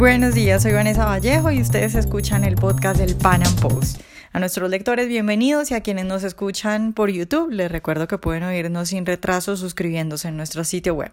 Buenos días, soy Vanessa Vallejo y ustedes escuchan el podcast del Pan Am Post. A nuestros lectores, bienvenidos y a quienes nos escuchan por YouTube, les recuerdo que pueden oírnos sin retraso suscribiéndose en nuestro sitio web.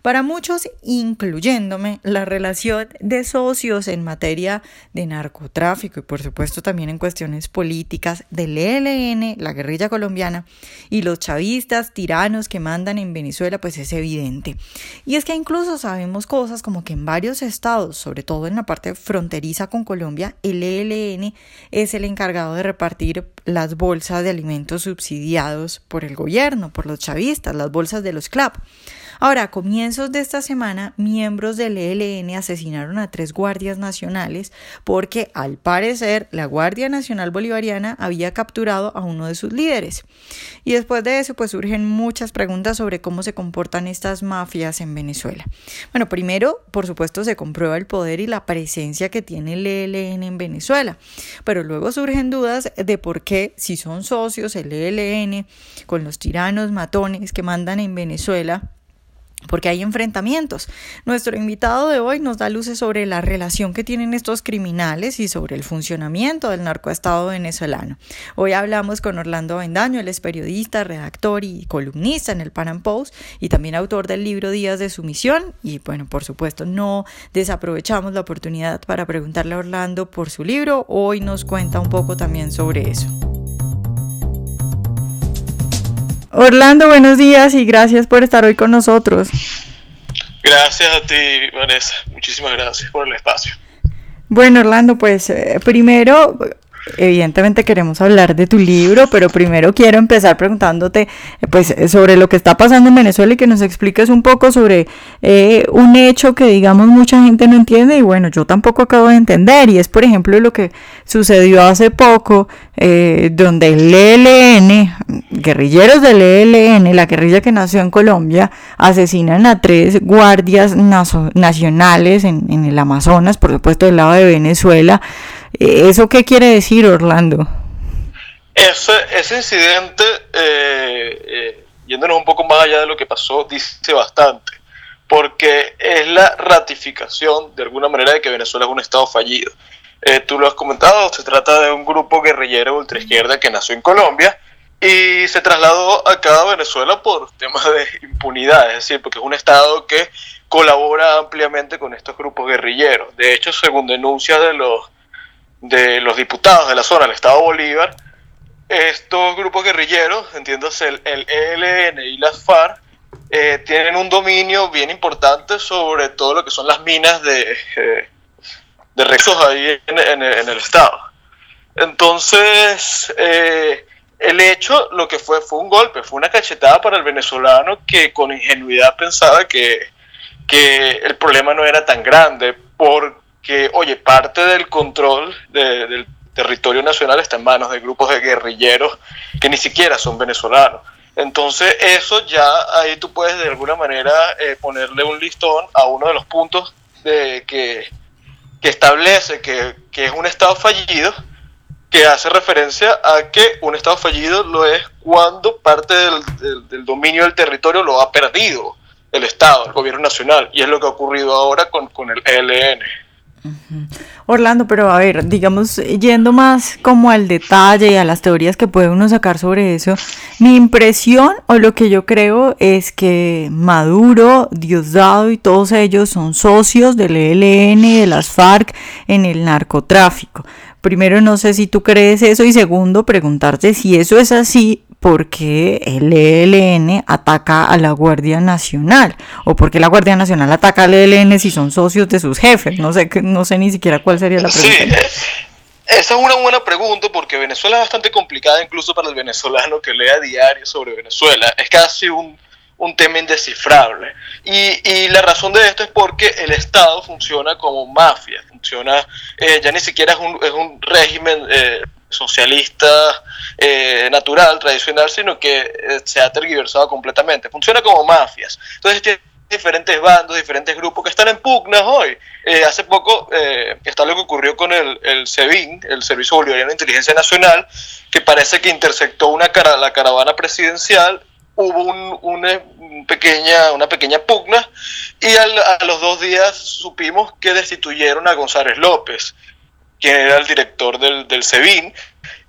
Para muchos, incluyéndome, la relación de socios en materia de narcotráfico y por supuesto también en cuestiones políticas del ELN, la guerrilla colombiana y los chavistas tiranos que mandan en Venezuela, pues es evidente. Y es que incluso sabemos cosas como que en varios estados, sobre todo en la parte fronteriza con Colombia, el ELN es el encargado de repartir las bolsas de alimentos subsidiados por el gobierno, por los chavistas, las bolsas de los CLAP. Ahora, a comienzos de esta semana, miembros del ELN asesinaron a tres guardias nacionales porque, al parecer, la Guardia Nacional Bolivariana había capturado a uno de sus líderes. Y después de eso, pues surgen muchas preguntas sobre cómo se comportan estas mafias en Venezuela. Bueno, primero, por supuesto, se comprueba el poder y la presencia que tiene el ELN en Venezuela, pero luego surgen dudas de por qué, si son socios el ELN con los tiranos matones que mandan en Venezuela, porque hay enfrentamientos. Nuestro invitado de hoy nos da luces sobre la relación que tienen estos criminales y sobre el funcionamiento del narcoestado venezolano. Hoy hablamos con Orlando Bendaño, él es periodista, redactor y columnista en el Pan Post y también autor del libro Días de Sumisión. Y bueno, por supuesto, no desaprovechamos la oportunidad para preguntarle a Orlando por su libro. Hoy nos cuenta un poco también sobre eso. Orlando, buenos días y gracias por estar hoy con nosotros. Gracias a ti, Vanessa. Muchísimas gracias por el espacio. Bueno, Orlando, pues eh, primero evidentemente queremos hablar de tu libro, pero primero quiero empezar preguntándote pues sobre lo que está pasando en Venezuela y que nos expliques un poco sobre eh, un hecho que digamos mucha gente no entiende y bueno, yo tampoco acabo de entender. Y es por ejemplo lo que sucedió hace poco eh, donde el ELN, guerrilleros del ELN, la guerrilla que nació en Colombia, asesinan a tres guardias nacionales en, en el Amazonas, por supuesto del lado de Venezuela, ¿Eso qué quiere decir, Orlando? Ese, ese incidente, eh, eh, yéndonos un poco más allá de lo que pasó, dice bastante, porque es la ratificación, de alguna manera, de que Venezuela es un Estado fallido. Eh, tú lo has comentado, se trata de un grupo guerrillero ultraizquierda que nació en Colombia y se trasladó acá a Venezuela por temas de impunidad, es decir, porque es un Estado que colabora ampliamente con estos grupos guerrilleros. De hecho, según denuncias de los de los diputados de la zona del Estado Bolívar, estos grupos guerrilleros, entiéndase el, el ELN y las FARC, eh, tienen un dominio bien importante sobre todo lo que son las minas de, eh, de recursos ahí en, el Estado. Entonces, eh, el hecho, lo que fue, fue un golpe, fue una cachetada para el venezolano que con ingenuidad pensaba que, que el problema no era tan grande, por que, oye, parte del control del territorio nacional está en manos de grupos de guerrilleros que ni siquiera son venezolanos. Entonces eso ya ahí tú puedes de alguna manera eh, ponerle un listón a uno de los puntos de que, establece que, es un Estado fallido, que hace referencia a que un Estado fallido lo es cuando parte del, del dominio del territorio lo ha perdido el Estado, el gobierno nacional, y es lo que ha ocurrido ahora con, con el ELN. Orlando, pero a ver, digamos, yendo más como al detalle y a las teorías que puede uno sacar sobre eso, mi impresión o lo que yo creo es que Maduro, Diosdado y todos ellos son socios del ELN y de las FARC en el narcotráfico. Primero, no sé si tú crees eso y segundo, preguntarte si eso es así, por qué el ELN ataca a la Guardia Nacional o por qué la Guardia Nacional ataca al ELN si son socios de sus jefes. No sé, no sé ni siquiera cuál sería la pregunta. Sí, esa es una buena pregunta porque Venezuela es bastante complicada incluso para el venezolano que lea diario sobre Venezuela. Es casi un, un tema indescifrable. Y, y, la razón de esto es porque el Estado funciona como mafia, funciona, eh, ya ni siquiera es un, es un régimen eh, socialista eh, natural, tradicional, sino que eh, se ha tergiversado completamente. Funciona como mafias. Entonces tiene diferentes bandos, diferentes grupos que están en pugnas hoy. Eh, hace poco está lo que ocurrió con el, el SEBIN, el Servicio Bolivariano de Inteligencia Nacional, que parece que intersectó una cara, la caravana presidencial hubo una, pequeña, una pequeña pugna y a los dos días supimos que destituyeron a González López, quien era el director del, del SEBIN,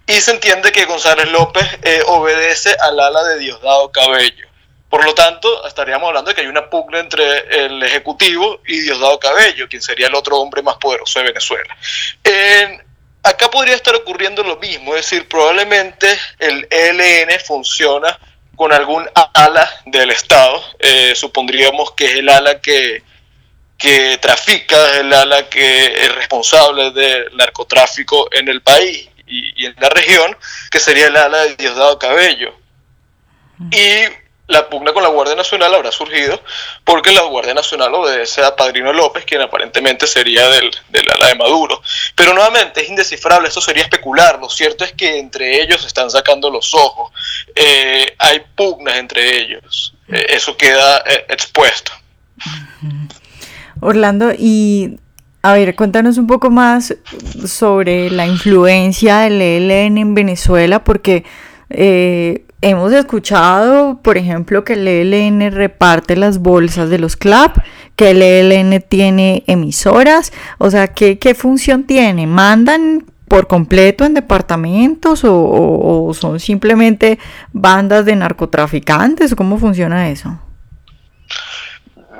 y se entiende que González López eh, obedece al ala de Diosdado Cabello. Por lo tanto, estaríamos hablando de que hay una pugna entre el Ejecutivo y Diosdado Cabello, quien sería el otro hombre más poderoso de Venezuela. acá podría estar ocurriendo lo mismo, es decir, probablemente el ELN funciona con algún ala del Estado, eh, supondríamos que es el ala que, que trafica, es el ala que es responsable del narcotráfico en el país y, en la región, que sería el ala de Diosdado Cabello. Y la pugna con la Guardia Nacional habrá surgido porque la Guardia Nacional obedece a Padrino López, quien aparentemente sería del, del, ala de Maduro. Pero nuevamente es indescifrable, esto sería especular. Lo cierto es que entre ellos se están sacando los ojos. Eh, hay pugnas entre ellos. Eh, eso queda eh, expuesto. Orlando, y a ver, cuéntanos un poco más sobre la influencia del ELN en Venezuela, porque eh, hemos escuchado, por ejemplo, que el ELN reparte las bolsas de los club, que el ELN tiene emisoras, o sea, ¿qué, qué función tiene? ¿Mandan por completo en departamentos o, o son simplemente bandas de narcotraficantes? ¿Cómo funciona eso?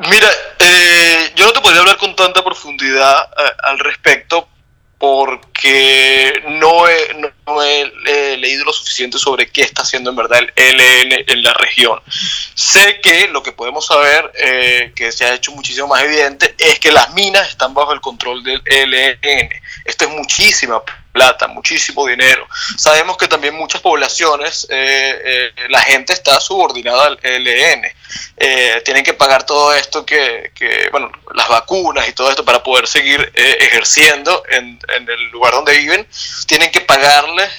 Mira, eh, yo no te podría hablar con tanta profundidad eh, al respecto porque no he, he, leído lo suficiente sobre qué está haciendo en verdad el ELN en la región. Sé que lo que podemos saber, eh, que se ha hecho muchísimo más evidente, es que las minas están bajo el control del ELN. Esto es muchísima plata, muchísimo dinero. Sabemos que también muchas poblaciones, eh, eh, la gente está subordinada al ELN. Eh, tienen que pagar todo esto que, bueno, las vacunas y todo esto para poder seguir ejerciendo en, en, el lugar donde viven, tienen que pagarles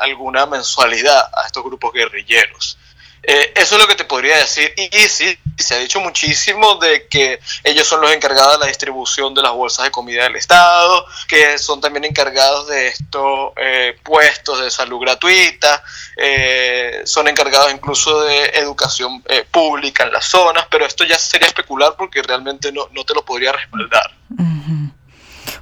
alguna mensualidad a estos grupos guerrilleros. Eh, eso es lo que te podría decir. Y, sí, se ha dicho muchísimo de que ellos son los encargados de la distribución de las bolsas de comida del Estado, que son también encargados de estos eh, puestos de salud gratuita, eh, son encargados incluso de educación pública en las zonas, pero esto ya sería especular porque realmente no, no te lo podría respaldar.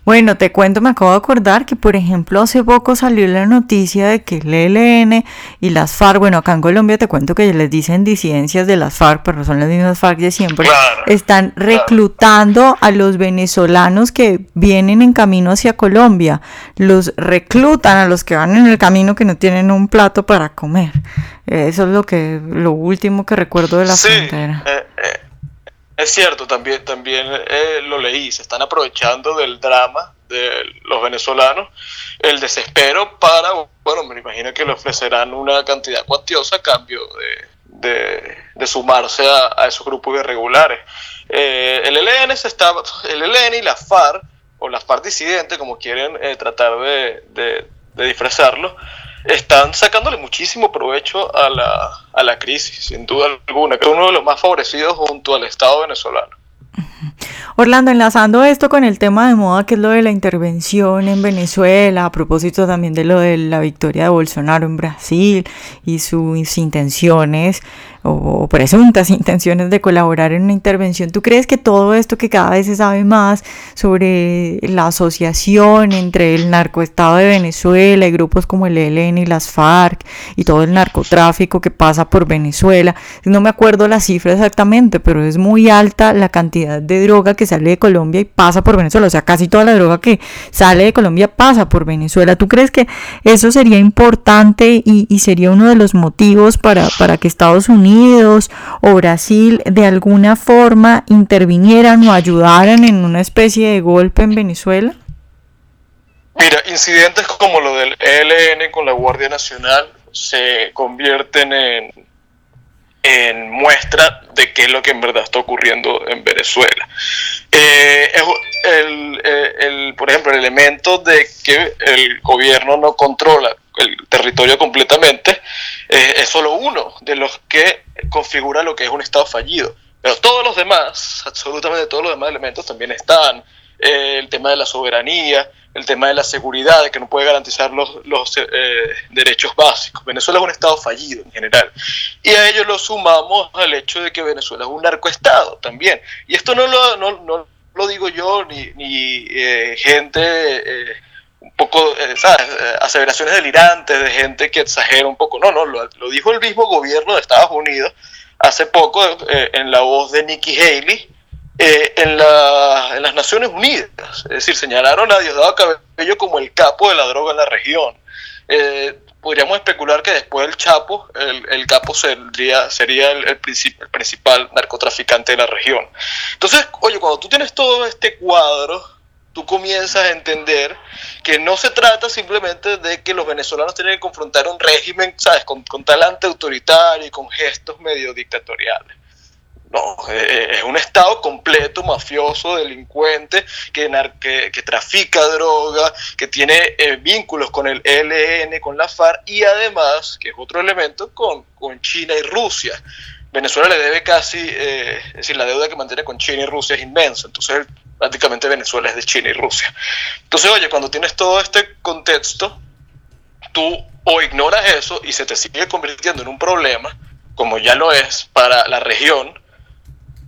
Bueno, te cuento, me acabo de acordar que, por ejemplo, hace poco salió la noticia de que el ELN y las FARC, bueno, acá en Colombia te cuento que les dicen disidencias de las FARC, pero son las mismas FARC de siempre, están reclutando a los venezolanos que vienen en camino hacia Colombia, los reclutan a los que van en el camino que no tienen un plato para comer. Eso es lo que, lo último que recuerdo de la frontera. Eh, eh, es cierto, también, también eh, lo leí, se están aprovechando del drama de los venezolanos, el desespero para, bueno, me imagino que le ofrecerán una cantidad cuantiosa a cambio de, de, sumarse a, esos grupos irregulares. Eh, el ELN se está, el ELN y la FARC, o las FARC disidentes, como quieren eh, tratar de, de disfrazarlo, están sacándole muchísimo provecho a la, a la crisis, sin duda alguna, que es uno de los más favorecidos junto al Estado venezolano. Orlando, enlazando esto con el tema de moda, que es lo de la intervención en Venezuela, a propósito también de lo de la victoria de Bolsonaro en Brasil y sus intenciones o presuntas intenciones de colaborar en una intervención. ¿Tú crees que todo esto que cada vez se sabe más sobre la asociación entre el narcoestado de Venezuela y grupos como el ELN y las FARC y todo el narcotráfico que pasa por Venezuela? No me acuerdo la cifra exactamente, pero es muy alta la cantidad de droga que sale de Colombia y pasa por Venezuela. O sea, casi toda la droga que sale de Colombia pasa por Venezuela. ¿Tú crees que eso sería importante y, y sería uno de los motivos para, para que Estados Unidos o Brasil de alguna forma intervinieran o ayudaran en una especie de golpe en Venezuela? Mira, incidentes como lo del ELN con la Guardia Nacional se convierten en, muestra de qué es lo que en verdad está ocurriendo en Venezuela. Eh, eh, el, por ejemplo, el elemento de que el gobierno no controla el territorio completamente, eh, es solo uno de los que configura lo que es un Estado fallido. Pero todos los demás, absolutamente todos los demás elementos también están. Eh, el tema de la soberanía, el tema de la seguridad, de que no puede garantizar los, los eh, derechos básicos. Venezuela es un Estado fallido en general. Y a ello lo sumamos al hecho de que Venezuela es un narcoestado también. Y esto no lo, no, no lo digo yo, ni, ni eh, gente, un poco, ¿sabes? Aseveraciones delirantes de gente que exagera un poco. No, no, lo, lo dijo el mismo gobierno de Estados Unidos hace poco en la voz de Nikki Haley eh, en, las Naciones Unidas. Es decir, señalaron a Diosdado Cabello como el capo de la droga en la región. Eh, podríamos especular que después del Chapo, el, capo sería, sería el, el, principal narcotraficante de la región. Entonces, oye, cuando tú tienes todo este cuadro, tú comienzas a entender que no se trata simplemente de que los venezolanos tienen que confrontar un régimen, ¿sabes?, con, con talante autoritario y con gestos medio dictatoriales no, eh, eh, es un Estado completo, mafioso, delincuente, que, que, trafica droga, que tiene eh, vínculos con el ELN, con la FARC y además, que es otro elemento, con, con China y Rusia. Venezuela le debe casi, es decir, la deuda que mantiene con China y Rusia es inmensa, entonces prácticamente Venezuela es de China y Rusia. Entonces, oye, cuando tienes todo este contexto, tú o ignoras eso y se te sigue convirtiendo en un problema, como ya lo es para la región,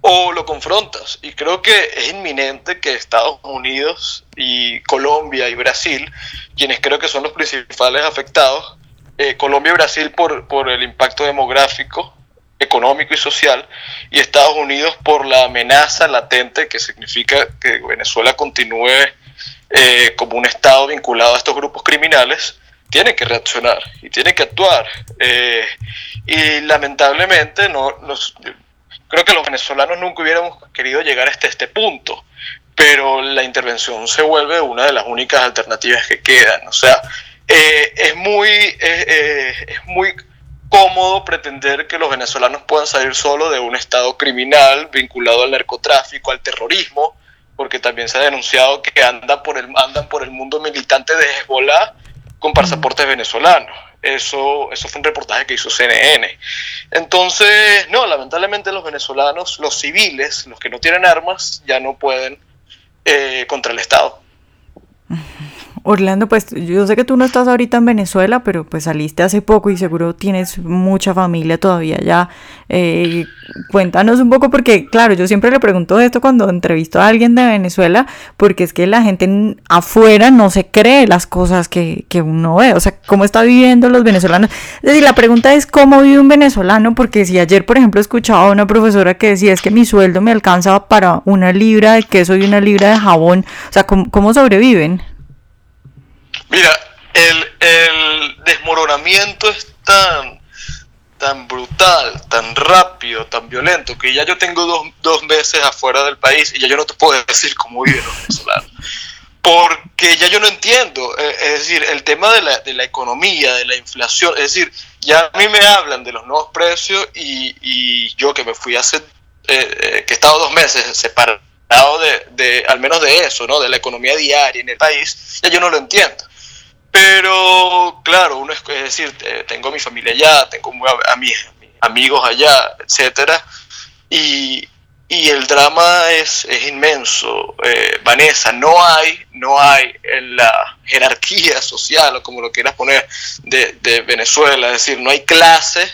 o lo confrontas. Y creo que es inminente que Estados Unidos y Colombia y Brasil, quienes creo que son los principales afectados, eh, Colombia y Brasil por, por el impacto demográfico, económico y social, y Estados Unidos por la amenaza latente que significa que Venezuela continúe eh, como un Estado vinculado a estos grupos criminales, tienen que reaccionar y tienen que actuar. Eh, y lamentablemente no, nos, creo que los venezolanos nunca hubiéramos querido llegar hasta este punto, pero la intervención se vuelve una de las únicas alternativas que quedan. O sea, eh, es, muy, es muy cómodo pretender que los venezolanos puedan salir solo de un estado criminal vinculado al narcotráfico, al terrorismo, porque también se ha denunciado que por el, andan por el mundo militante de Hezbollah con pasaportes venezolanos. Eso, eso fue un reportaje que hizo CNN. Entonces, no, lamentablemente los venezolanos, los civiles, los que no tienen armas, ya no pueden eh, contra el Estado. Orlando, pues yo sé que tú no estás ahorita en Venezuela, pero pues saliste hace poco y seguro tienes mucha familia todavía ya. Eh, cuéntanos un poco porque, claro, yo siempre le pregunto esto cuando entrevisto a alguien de Venezuela, porque es que la gente afuera no se cree las cosas que, que uno ve, o sea, cómo está viviendo los venezolanos. Es decir, la pregunta es cómo vive un venezolano, porque si ayer, por ejemplo, escuchaba a una profesora que decía es que mi sueldo me alcanza para una libra de queso y una libra de jabón, o sea, ¿cómo, cómo sobreviven? Mira, el, el desmoronamiento es tan, tan brutal, tan rápido, tan violento, que ya yo tengo dos, dos meses afuera del país y ya yo no te puedo decir cómo viven los venezolanos. Porque ya yo no entiendo, eh, es decir, el tema de la, de la economía, de la inflación, es decir, ya a mí me hablan de los nuevos precios y, y yo que me fui hace, eh, eh, que he estado dos meses separado de, de, al menos de eso, ¿no? De la economía diaria en el país, ya yo no lo entiendo. Pero claro, uno es, decir, tengo mi familia allá, tengo a, mis, amigos allá, etcétera, y, y el drama es, es inmenso. Eh, Vanessa, no hay, no hay en la jerarquía social, o como lo quieras poner, de, de Venezuela, es decir, no hay clase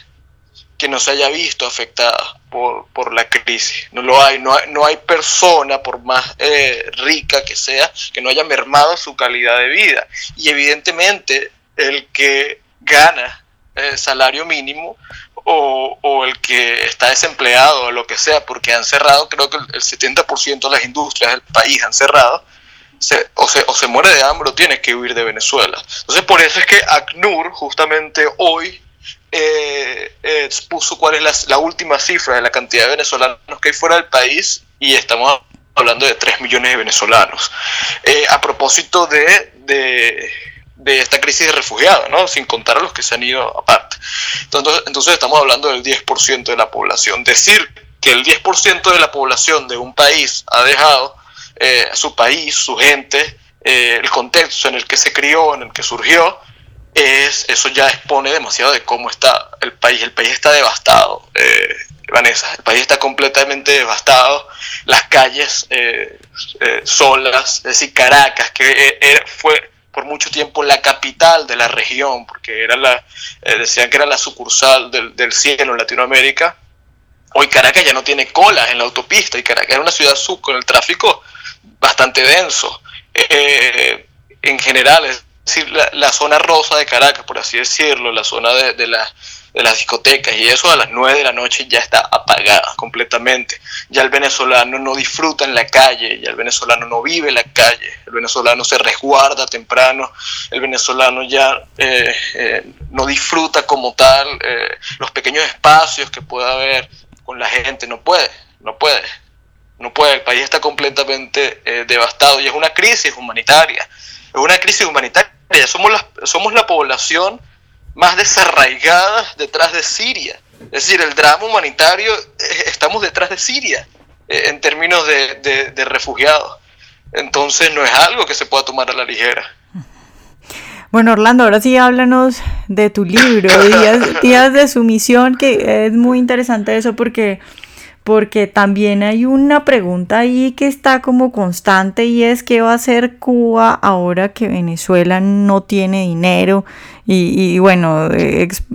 que no se haya visto afectada por, por la crisis. No lo hay, no hay, no hay persona, por más eh, rica que sea, que no haya mermado su calidad de vida. Y evidentemente el que gana el salario mínimo o, o, el que está desempleado o lo que sea, porque han cerrado, creo que el 70% de las industrias del país han cerrado, se, o, se, o se muere de hambre o tiene que huir de Venezuela. Entonces por eso es que ACNUR justamente hoy eh, expuso cuál es la, última cifra de la cantidad de venezolanos que hay fuera del país y estamos hablando de 3 millones de venezolanos. Eh, a propósito de, de, de, esta crisis de refugiados, ¿no? sin contar a los que se han ido aparte. Entonces, entonces estamos hablando del 10% de la población. Decir que el 10% de la población de un país ha dejado eh, su país, su gente, eh, el contexto en el que se crió, en el que surgió, es, eso ya expone demasiado de cómo está el país. El país está devastado. Eh, Vanessa. El país está completamente devastado, las calles eh, eh, solas, es decir, Caracas, que fue por mucho tiempo la capital de la región, porque era la, decían que era la sucursal del, cielo en Latinoamérica. Hoy Caracas ya no tiene colas en la autopista y Caracas era una ciudad sub con el tráfico bastante denso. en general, decir, la, zona rosa de Caracas, por así decirlo, la zona de, de, de las discotecas y eso a las 9 de la noche ya está apagada completamente. Ya el venezolano no disfruta en la calle, ya el venezolano no vive en la calle, el venezolano se resguarda temprano, el venezolano ya eh, eh, no disfruta como tal eh, los pequeños espacios que pueda haber con la gente, no puede, no puede. No puede, el país está completamente devastado y es una crisis humanitaria. Es una crisis humanitaria somos la, somos la población más desarraigada detrás de Siria. Es decir, el drama humanitario, eh, estamos detrás de Siria eh, en términos de, refugiados. Entonces no es algo que se pueda tomar a la ligera. Bueno, Orlando, ahora sí háblanos de tu libro, Días, Días de Sumisión, que es muy interesante eso porque porque también hay una pregunta ahí que está como constante y es qué va a hacer Cuba ahora que Venezuela no tiene dinero y, bueno,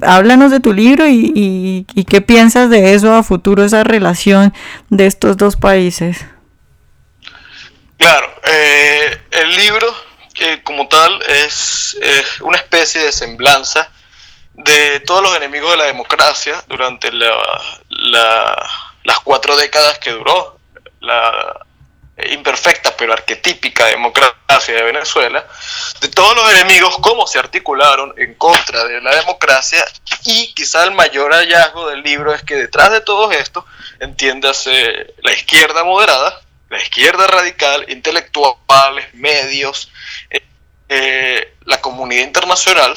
háblanos de tu libro y, qué piensas de eso a futuro, esa relación de estos dos países. Claro, eh, el libro como tal es, una especie de semblanza de todos los enemigos de la democracia durante la las cuatro décadas que duró la imperfecta pero arquetípica democracia de Venezuela, de todos los enemigos, cómo se articularon en contra de la democracia y quizá el mayor hallazgo del libro es que detrás de todo esto, entiéndase la izquierda moderada, la izquierda radical, intelectuales, medios, eh, eh, la comunidad internacional,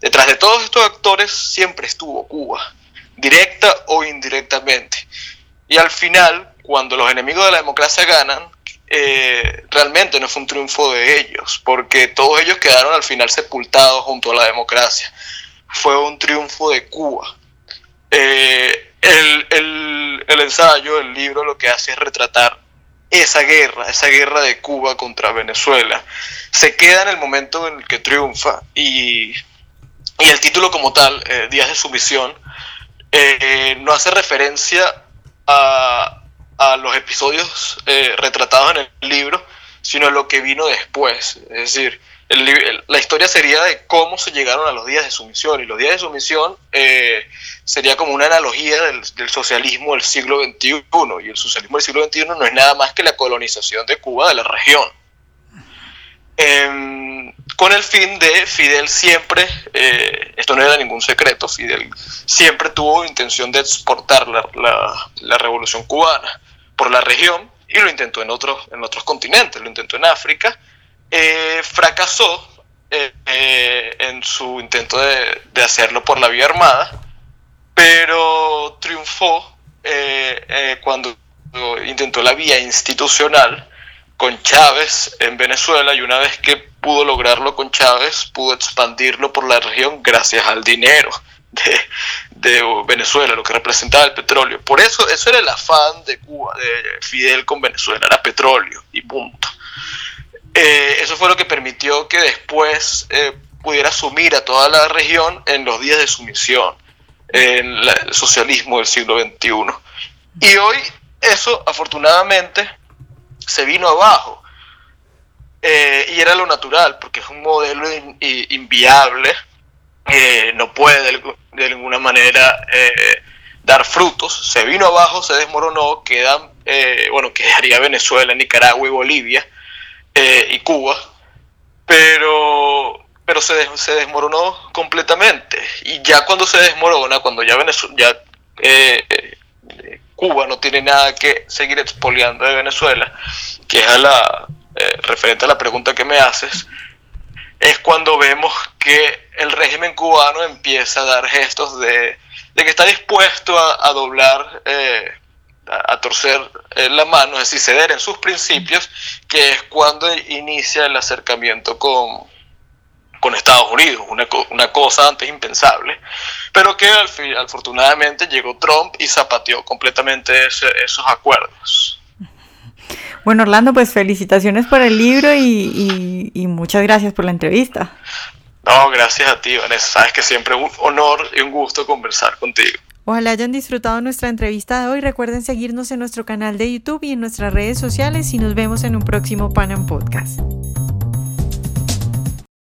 detrás de todos estos actores siempre estuvo Cuba, directa o indirectamente. Y al final, cuando los enemigos de la democracia ganan, eh, realmente no fue un triunfo de ellos, porque todos ellos quedaron al final sepultados junto a la democracia. Fue un triunfo de Cuba. Eh, el, el, ensayo, el libro, lo que hace es retratar esa guerra, esa guerra de Cuba contra Venezuela. Se queda en el momento en el que triunfa y, y el título como tal, eh, Días de Sumisión, no hace referencia a, los episodios eh, retratados en el libro, sino lo que vino después. Es decir, la historia sería de cómo se llegaron a los días de sumisión. Y los días de sumisión eh, sería como una analogía del, socialismo del siglo XXI. Y el socialismo del siglo XXI no es nada más que la colonización de Cuba de la región. Em, con el fin de Fidel siempre, eh, esto no era ningún secreto, Fidel siempre tuvo intención de exportar la, la, revolución cubana por la región y lo intentó en otros, en otros continentes, lo intentó en África, eh, fracasó eh, en su intento de, de, hacerlo por la vía armada, pero triunfó cuando intentó la vía institucional con Chávez en Venezuela y una vez que pudo lograrlo con Chávez, pudo expandirlo por la región gracias al dinero de, Venezuela, lo que representaba el petróleo. Por eso, eso era el afán de Cuba, de Fidel con Venezuela, era petróleo y punto. Eh, eso fue lo que permitió que después eh, pudiera asumir a toda la región en los días de sumisión, en el socialismo del siglo XXI. Y hoy eso, afortunadamente, se vino abajo. Eh, y era lo natural, porque es un modelo inviable, no puede de, ninguna manera eh, dar frutos. Se vino abajo, se desmoronó, quedan, eh, bueno, quedaría Venezuela, Nicaragua y Bolivia y Cuba, pero, pero se, se desmoronó completamente. Y ya cuando se desmorona, cuando ya Venezuela, ya Cuba no tiene nada que seguir expoliando de Venezuela, que es a la, eh, referente a la pregunta que me haces, es cuando vemos que el régimen cubano empieza a dar gestos de, que está dispuesto a, doblar, eh, a, torcer eh, la mano, es decir, ceder en sus principios, que es cuando inicia el acercamiento con, con Estados Unidos, una, una cosa antes impensable, pero que al fin, afortunadamente llegó Trump y zapateó completamente esos acuerdos. Bueno, Orlando, pues felicitaciones por el libro y, y, muchas gracias por la entrevista. No, gracias a ti, Vanessa. Sabes que siempre es un honor y un gusto conversar contigo. Ojalá hayan disfrutado nuestra entrevista de hoy. Recuerden seguirnos en nuestro canal de YouTube y en nuestras redes sociales y nos vemos en un próximo Panam Podcast.